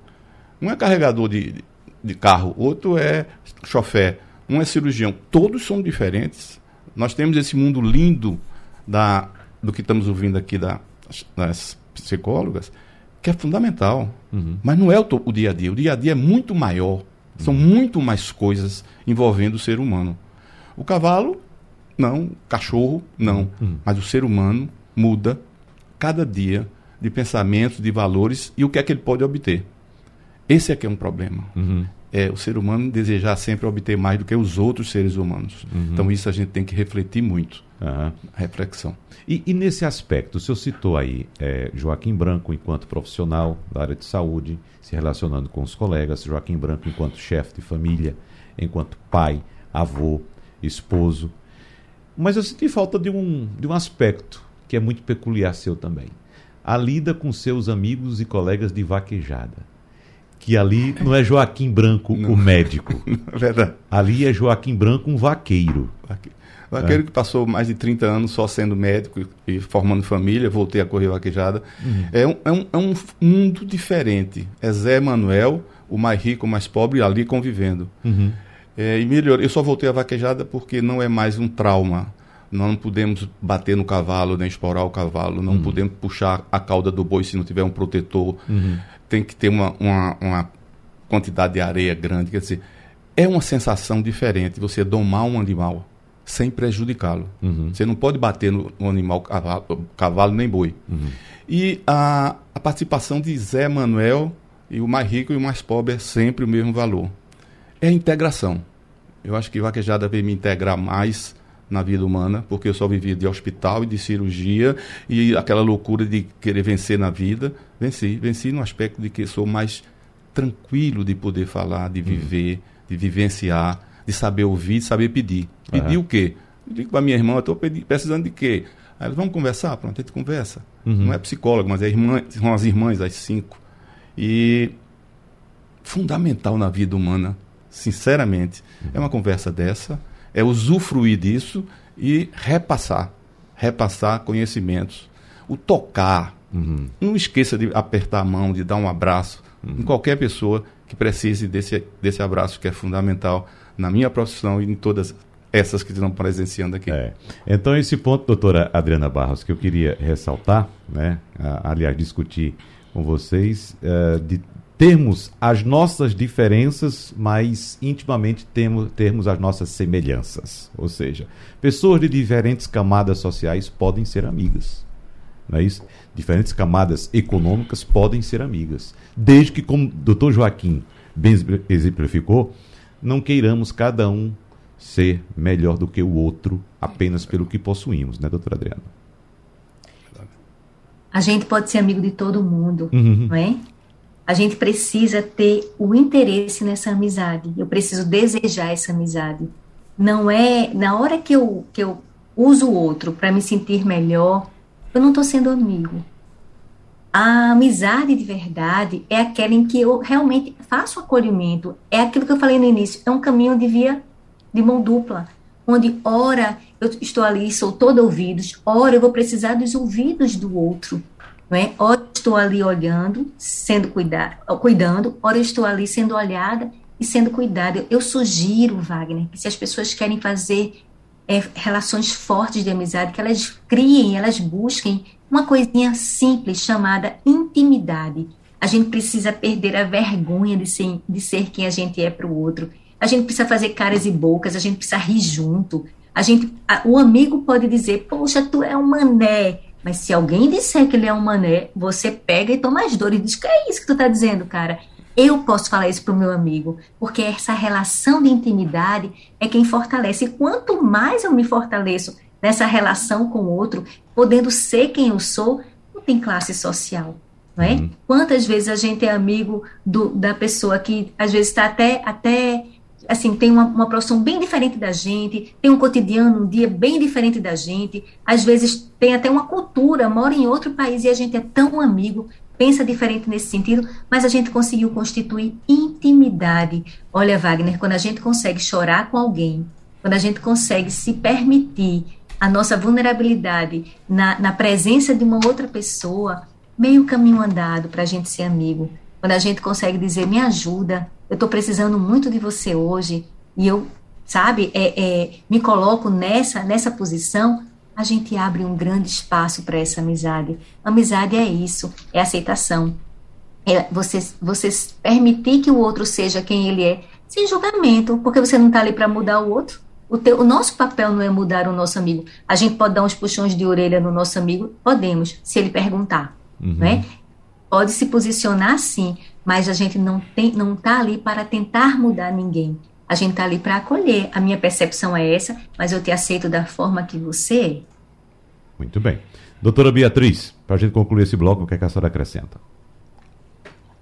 Um é carregador de, de carro, outro é chofé, um é cirurgião. Todos são diferentes. Nós temos esse mundo lindo da, do que estamos ouvindo aqui da, das psicólogas, que é fundamental. Uhum. Mas não é o, o, dia a dia. O dia a dia é muito maior. São uhum. muito mais coisas envolvendo o ser humano. O cavalo, não. O cachorro, não. Uhum. Mas o ser humano muda cada dia de pensamentos, de valores e o que é que ele pode obter. Esse é que é um problema. Uhum. É o ser humano desejar sempre obter mais do que os outros seres humanos. Uhum. Então isso a gente tem que refletir muito. Uhum. Reflexão. E, e, nesse aspecto, o senhor citou aí é, Joaquim Branco enquanto profissional da área de saúde, se relacionando com os colegas, Joaquim Branco enquanto chefe de família, enquanto pai, avô, esposo. Mas eu senti falta de um, de um aspecto que é muito peculiar seu também. A lida com seus amigos e colegas de vaquejada. Que ali não é Joaquim Branco, não. o médico. É verdade. Ali é Joaquim Branco, um vaqueiro. Vaqueiro é. que passou mais de 30 anos só sendo médico e, formando família, voltei a correr vaquejada. Uhum. É, um, é, um, é um mundo diferente. É Zé Manuel, o mais rico, o mais pobre, ali convivendo. Uhum. É, e melhor, eu só voltei a vaquejada porque não é mais um trauma. Não podemos bater no cavalo, nem esporar o cavalo, não uhum. podemos puxar a cauda do boi se não tiver um protetor. Uhum. Tem que ter uma, uma, uma, quantidade de areia grande. Quer dizer, é uma sensação diferente você domar um animal sem prejudicá-lo. Uhum. Você não pode bater no, no animal, cavalo, cavalo nem boi. Uhum. E a, a participação de Zé Manuel e o mais rico e o mais pobre é sempre o mesmo valor é a integração. Eu acho que vaquejada veio me integrar mais na vida humana, porque eu só vivia de hospital e de cirurgia e aquela loucura de querer vencer na vida. Venci, venci no aspecto de que sou mais tranquilo de poder falar, de viver, uhum. de vivenciar, de saber ouvir, de saber pedir. Pedir uhum. o quê? Eu digo para minha irmã, eu estou precisando de quê? Aí elas, vamos conversar? Pronto, a gente conversa. Uhum. Não é psicólogo, mas é irmã, são as irmãs, as cinco. E fundamental na vida humana sinceramente, é uma conversa dessa, é usufruir disso e repassar, repassar conhecimentos, o tocar. Uhum. Não esqueça de apertar a mão, de dar um abraço uhum. em qualquer pessoa que precise desse, desse abraço que é fundamental na minha profissão e em todas essas que estão presenciando aqui. É. Então, esse ponto, doutora Adriana Barros, que eu queria ressaltar, né, aliás, discutir com vocês, uh, de termos as nossas diferenças, mas intimamente temos, termos as nossas semelhanças. Ou seja, pessoas de diferentes camadas sociais podem ser amigas. Não é isso? Diferentes camadas econômicas podem ser amigas. Desde que, como o doutor Joaquim bem exemplificou, não queiramos cada um ser melhor do que o outro apenas pelo que possuímos, né, doutora Adriana? A gente pode ser amigo de todo mundo, uhum. não é? A gente precisa ter o interesse nessa amizade. Eu preciso desejar essa amizade. Não é na hora que eu, que eu uso o outro para me sentir melhor, eu não estou sendo amigo. A amizade de verdade é aquela em que eu realmente faço acolhimento. É aquilo que eu falei no início, é um caminho de via de mão dupla, onde ora eu estou ali, sou todo ouvidos, ora eu vou precisar dos ouvidos do outro. Não é? Ora estou ali olhando, sendo cuidado, cuidando, ora estou ali sendo olhada e sendo cuidada. Eu sugiro, Wagner, que se as pessoas querem fazer é, relações fortes de amizade, que elas criem, elas busquem uma coisinha simples chamada intimidade. A gente precisa perder a vergonha de ser, de ser quem a gente é para o outro. A gente precisa fazer caras e bocas, a gente precisa rir junto. A gente, a, o amigo pode dizer, poxa, tu é um mané. Mas se alguém disser que ele é um mané, você pega e toma as dores e diz: que é isso que tu tá dizendo, cara? Eu posso falar isso pro meu amigo, porque essa relação de intimidade é quem fortalece. E quanto mais eu me fortaleço nessa relação com o outro, podendo ser quem eu sou, não tem classe social. Não é? Uhum. Quantas vezes a gente é amigo do, da pessoa que às vezes está até, até assim, tem uma, uma profissão bem diferente da gente, tem um cotidiano, um dia bem diferente da gente, às vezes tem até uma cultura, mora em outro país e a gente é tão amigo, pensa diferente nesse sentido, mas a gente conseguiu constituir intimidade. Olha, Wagner, quando a gente consegue chorar com alguém, quando a gente consegue se permitir a nossa vulnerabilidade na, na presença de uma outra pessoa, meio caminho andado para a gente ser amigo. Quando a gente consegue dizer, me ajuda, eu estou precisando muito de você hoje, e eu, sabe, é, é, me coloco nessa, nessa posição, a gente abre um grande espaço para essa amizade. Amizade é isso, é aceitação. É você, você permitir que o outro seja quem ele é, sem julgamento, porque você não está ali para mudar o outro. O, teu, o nosso papel não é mudar o nosso amigo. A gente pode dar uns puxões de orelha no nosso amigo? Podemos, se ele perguntar. Uhum. Né? Pode se posicionar sim, mas a gente não tem, não está ali para tentar mudar ninguém. A gente está ali para acolher. A minha percepção é essa, mas eu te aceito da forma que você é. Muito bem. Doutora Beatriz, para a gente concluir esse bloco, o que, é que a senhora acrescenta?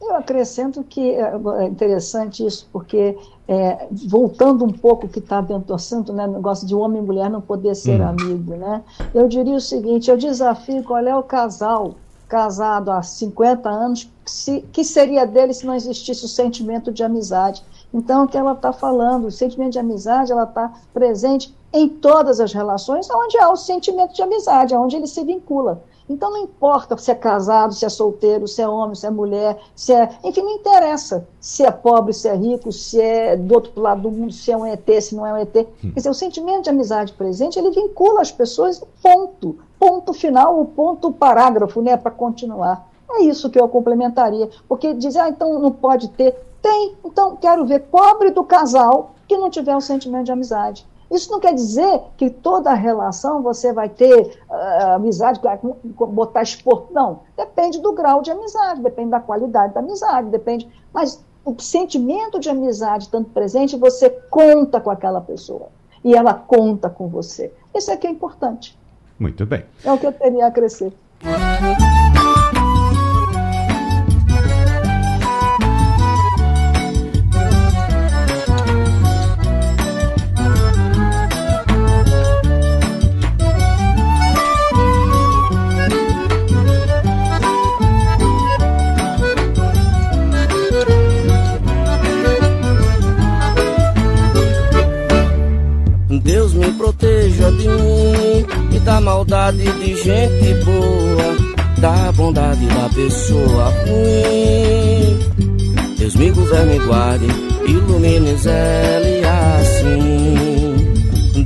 Eu acrescento que é, é interessante isso, porque é, voltando um pouco que está dentro do assunto, né, negócio de homem e mulher não poder ser hum. amigo, né? Eu diria o seguinte: eu desafio qual é o casal casado há 50 anos, se, que seria dele se não existisse o sentimento de amizade. Então, o que ela está falando, o sentimento de amizade, ela está presente em todas as relações onde há o sentimento de amizade, onde ele se vincula. Então não importa se é casado, se é solteiro, se é homem, se é mulher, se é. Enfim, não interessa se é pobre, se é rico, se é do outro lado do mundo, se é um ET, se não é um ET. Hum. Quer dizer, o sentimento de amizade presente, ele vincula as pessoas, ponto. Ponto final, o ponto parágrafo, né, para continuar. É isso que eu complementaria. Porque dizer, ah, então não pode ter. Tem. Então, quero ver pobre do casal que não tiver um sentimento de amizade. Isso não quer dizer que toda relação você vai ter uh, amizade, botar expor. Não. Depende do grau de amizade, depende da qualidade da amizade, depende. Mas o sentimento de amizade tanto presente, você conta com aquela pessoa. E ela conta com você. Isso é que é importante. Muito bem. É o que eu teria a crescer. Guarde, ilumine Zé assim.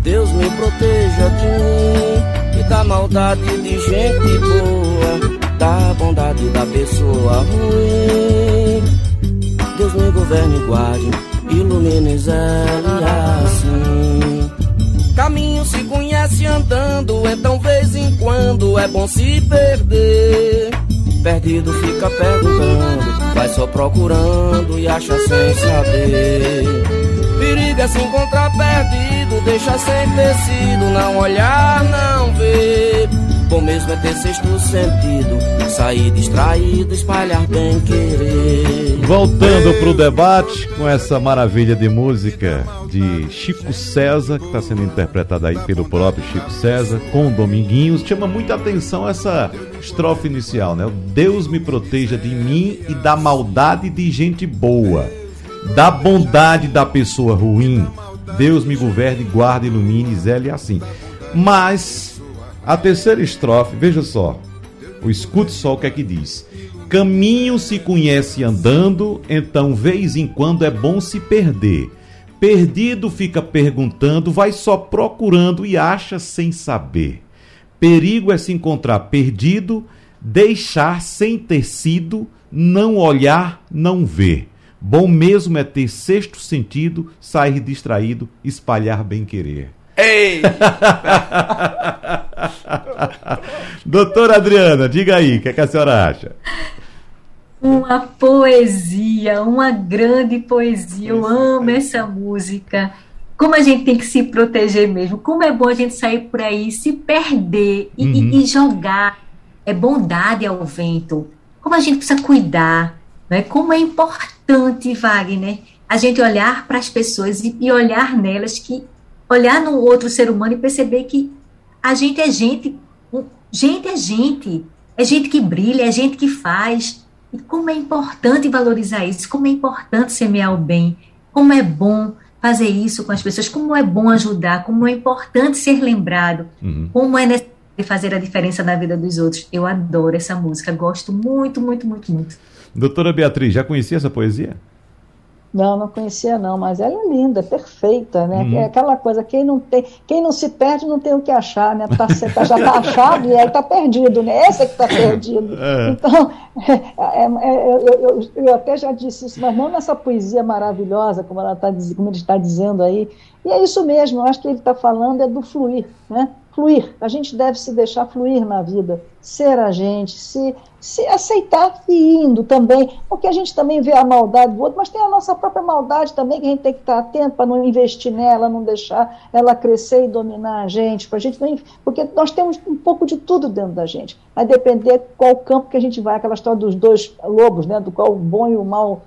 Deus me proteja de mim e da maldade de gente boa, da bondade da pessoa ruim. Deus me governe e guarde, ilumine Zé assim. Caminho se conhece andando, então vez em quando é bom se perder. Perdido fica perguntando, vai só procurando e acha sem saber. Perigo é se encontrar perdido, deixa sem tecido, não olhar, não ver. Bom mesmo é ter sexto sentido, sair distraído, espalhar bem querer. Voltando para o debate com essa maravilha de música de Chico César, que está sendo interpretada aí pelo próprio Chico César, com Dominguinhos. Chama muita atenção essa estrofe inicial, né? Deus me proteja de mim e da maldade de gente boa, da bondade da pessoa ruim. Deus me governe, guarde, ilumine, zele assim. Mas a terceira estrofe, veja só, o escute só o que é que diz. Caminho se conhece andando, então vez em quando é bom se perder. Perdido fica perguntando, vai só procurando e acha sem saber. Perigo é se encontrar perdido, deixar sem ter sido, não olhar, não ver. Bom mesmo é ter sexto sentido, sair distraído, espalhar bem querer. Ei! Doutora Adriana, diga aí, o que, é que a senhora acha? Uma poesia, uma grande poesia. Eu amo essa música. Como a gente tem que se proteger mesmo. Como é bom a gente sair por aí, se perder e, uhum. e jogar. É bondade ao vento. Como a gente precisa cuidar. Né? Como é importante, Wagner, a gente olhar para as pessoas e, e olhar nelas que olhar no outro ser humano e perceber que a gente é gente, gente é gente, é gente que brilha, é gente que faz. E como é importante valorizar isso, como é importante semear o bem, como é bom fazer isso com as pessoas, como é bom ajudar, como é importante ser lembrado, uhum. como é necessário fazer a diferença na vida dos outros. Eu adoro essa música, gosto muito, muito, muito, muito. Doutora Beatriz, já conhecia essa poesia? Não, não conhecia não, mas ela é linda, é perfeita, né? Uhum. É aquela coisa, quem não tem, quem não se perde não tem o que achar, né? Tá, tá já está achado e aí está perdido, né? Esse é que está perdido. É. Então, é, é, é, eu, eu, eu, até já disse isso, mas não nessa poesia maravilhosa, como, ela tá, como ele está dizendo aí. E é isso mesmo, eu acho que ele está falando é do fluir, né? Fluir. A gente deve se deixar fluir na vida, ser a gente, se, se aceitar e indo também, porque a gente também vê a maldade do outro, mas tem a nossa própria maldade também, que a gente tem que estar atento para não investir nela, não deixar ela crescer e dominar a gente, pra gente não, porque nós temos um pouco de tudo dentro da gente. Vai depender qual campo que a gente vai, aquela história dos dois lobos, né, do qual o bom e o mal,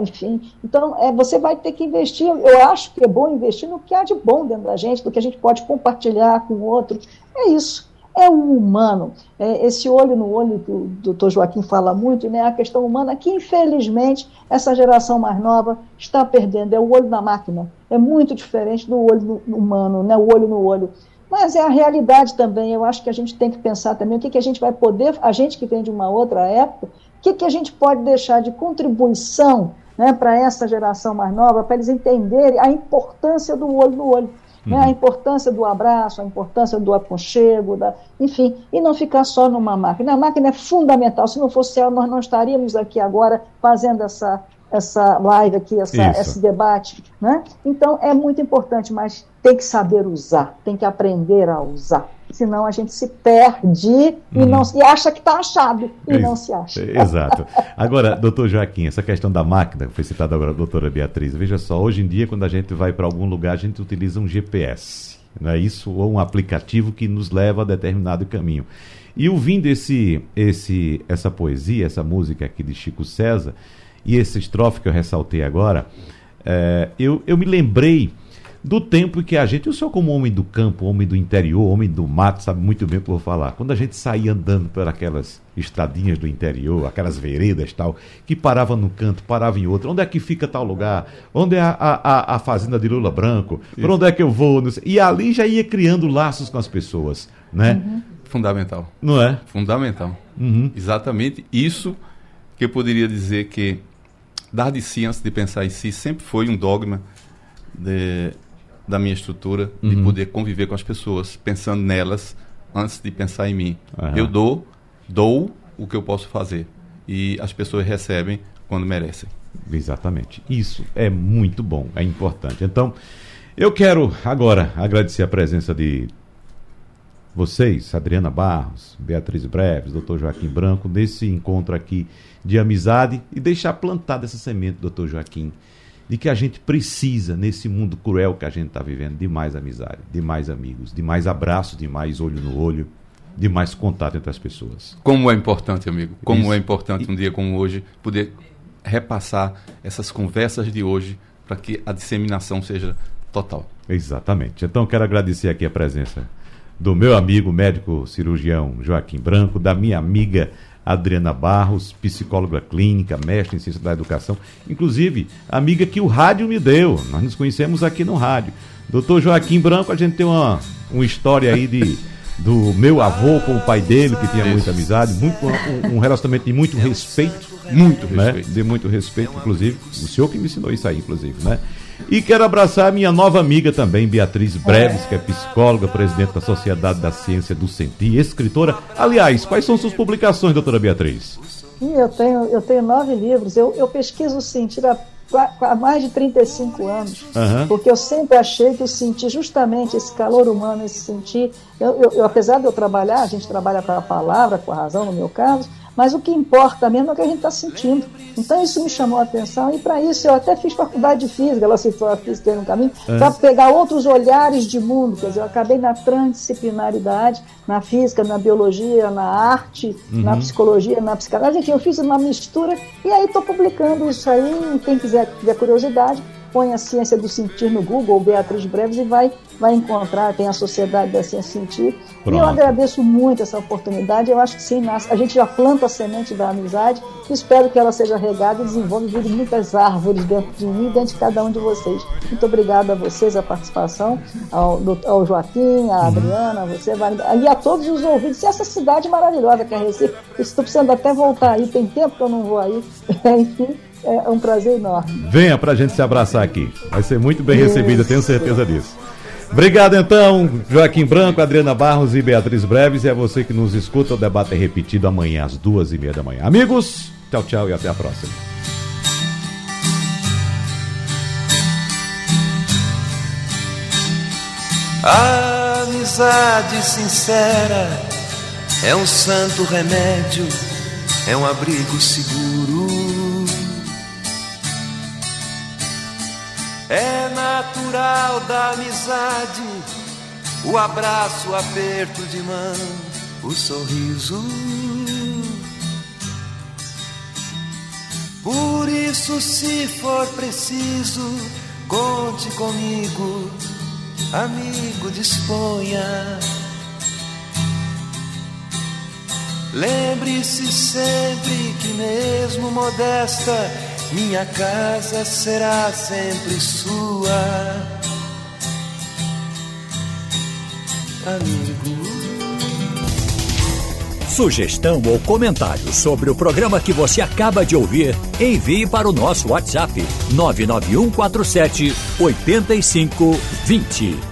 enfim. Então, é, você vai ter que investir, eu acho que é bom investir no que há de bom dentro da gente, do que a gente pode compartilhar com o outro. É isso é o humano. É esse olho no olho que o doutor Joaquim fala muito, né, a questão humana, que infelizmente essa geração mais nova está perdendo. É o olho na máquina. É muito diferente do olho humano, né, o olho no olho. Mas é a realidade também. Eu acho que a gente tem que pensar também o que, que a gente vai poder, a gente que vem de uma outra época, o que, que a gente pode deixar de contribuição né, para essa geração mais nova, para eles entenderem a importância do olho no olho. Né? A importância do abraço, a importância do aconchego, da, enfim, e não ficar só numa máquina. A máquina é fundamental. Se não fosse ela, nós não estaríamos aqui agora fazendo essa, essa live aqui, essa, esse debate. Né? Então, é muito importante, mas tem que saber usar, tem que aprender a usar senão a gente se perde e, uhum. não, e acha que está achado e não se acha. Exato. Agora, doutor Joaquim, essa questão da máquina, foi citada agora a doutora Beatriz, veja só, hoje em dia, quando a gente vai para algum lugar, a gente utiliza um GPS, não é isso? Ou um aplicativo que nos leva a determinado caminho. E ouvindo esse, esse, essa poesia, essa música aqui de Chico César, e esse estrofe que eu ressaltei agora, é, eu, eu me lembrei do tempo que a gente, eu sou como homem do campo, homem do interior, homem do mato, sabe muito bem o que eu vou falar. Quando a gente saía andando por aquelas estradinhas do interior, aquelas veredas tal, que parava num canto, parava em outro, onde é que fica tal lugar? Onde é a, a, a fazenda de Lula Branco? Por onde é que eu vou? E ali já ia criando laços com as pessoas, né? Uhum. Fundamental. Não é? Fundamental. Uhum. Exatamente isso que eu poderia dizer que dar de si antes de pensar em si sempre foi um dogma de, da minha estrutura uhum. de poder conviver com as pessoas, pensando nelas antes de pensar em mim. Uhum. Eu dou, dou o que eu posso fazer e as pessoas recebem quando merecem. Exatamente. Isso é muito bom, é importante. Então, eu quero agora agradecer a presença de vocês, Adriana Barros, Beatriz Breves, doutor Joaquim Branco, nesse encontro aqui de amizade e deixar plantada essa semente, doutor Joaquim, de que a gente precisa, nesse mundo cruel que a gente está vivendo, de mais amizade, de mais amigos, de mais abraço, de mais olho no olho, de mais contato entre as pessoas. Como é importante, amigo, como Isso. é importante um dia como hoje poder repassar essas conversas de hoje para que a disseminação seja total. Exatamente. Então quero agradecer aqui a presença do meu amigo médico cirurgião Joaquim Branco, da minha amiga Adriana Barros, psicóloga clínica, mestre em ciência da educação, inclusive amiga que o rádio me deu. Nós nos conhecemos aqui no rádio. Doutor Joaquim Branco, a gente tem uma, uma história aí de, do meu avô com o pai dele, que tinha muita amizade, muito, um, um relacionamento de muito respeito. Muito né? respeito. De muito respeito, inclusive. O senhor que me ensinou isso aí, inclusive, né? E quero abraçar a minha nova amiga também, Beatriz Breves, que é psicóloga, presidente da Sociedade da Ciência do Sentir, escritora. Aliás, quais são suas publicações, doutora Beatriz? Eu tenho, eu tenho nove livros. Eu, eu pesquiso o sentir há, há mais de 35 anos, uhum. porque eu sempre achei que o sentir, justamente esse calor humano, esse sentir. Eu, eu, eu apesar de eu trabalhar, a gente trabalha com a palavra, com a razão, no meu caso, mas o que importa mesmo é o que a gente está sentindo. Então isso me chamou a atenção e para isso eu até fiz faculdade de física, ela citou a física no caminho, é. para pegar outros olhares de mundo. Quer dizer, eu acabei na transdisciplinaridade, na física, na biologia, na arte, uhum. na psicologia, na psicanálise. Enfim, eu fiz uma mistura e aí estou publicando isso aí. Quem quiser tiver curiosidade, põe a ciência do sentir no Google, Beatriz Breves, e vai, vai encontrar, tem a Sociedade da Ciência Sentir. Pronto. E eu agradeço muito essa oportunidade. Eu acho que sim, a gente já planta a semente da amizade, espero que ela seja regada e desenvolva e muitas árvores dentro de mim e dentro de cada um de vocês. Muito obrigada a vocês, a participação, ao, ao Joaquim, a Adriana, a você, e a todos os ouvintes. E essa cidade maravilhosa que é Recife, estou precisando até voltar aí, tem tempo que eu não vou aí, enfim. É um prazer enorme. Venha para a gente se abraçar aqui. Vai ser muito bem recebida, tenho certeza disso. Obrigado então, Joaquim Branco, Adriana Barros e Beatriz Breves. E é você que nos escuta. O debate é repetido amanhã às duas e meia da manhã. Amigos, tchau, tchau e até a próxima. amizade sincera é um santo remédio, é um abrigo seguro. Natural da amizade o abraço, o aperto de mão, o sorriso. Por isso, se for preciso, conte comigo, amigo, disponha. Lembre-se sempre que, mesmo modesta, minha casa será sempre sua. Amigo. Sugestão ou comentário sobre o programa que você acaba de ouvir, envie para o nosso WhatsApp 99147 8520.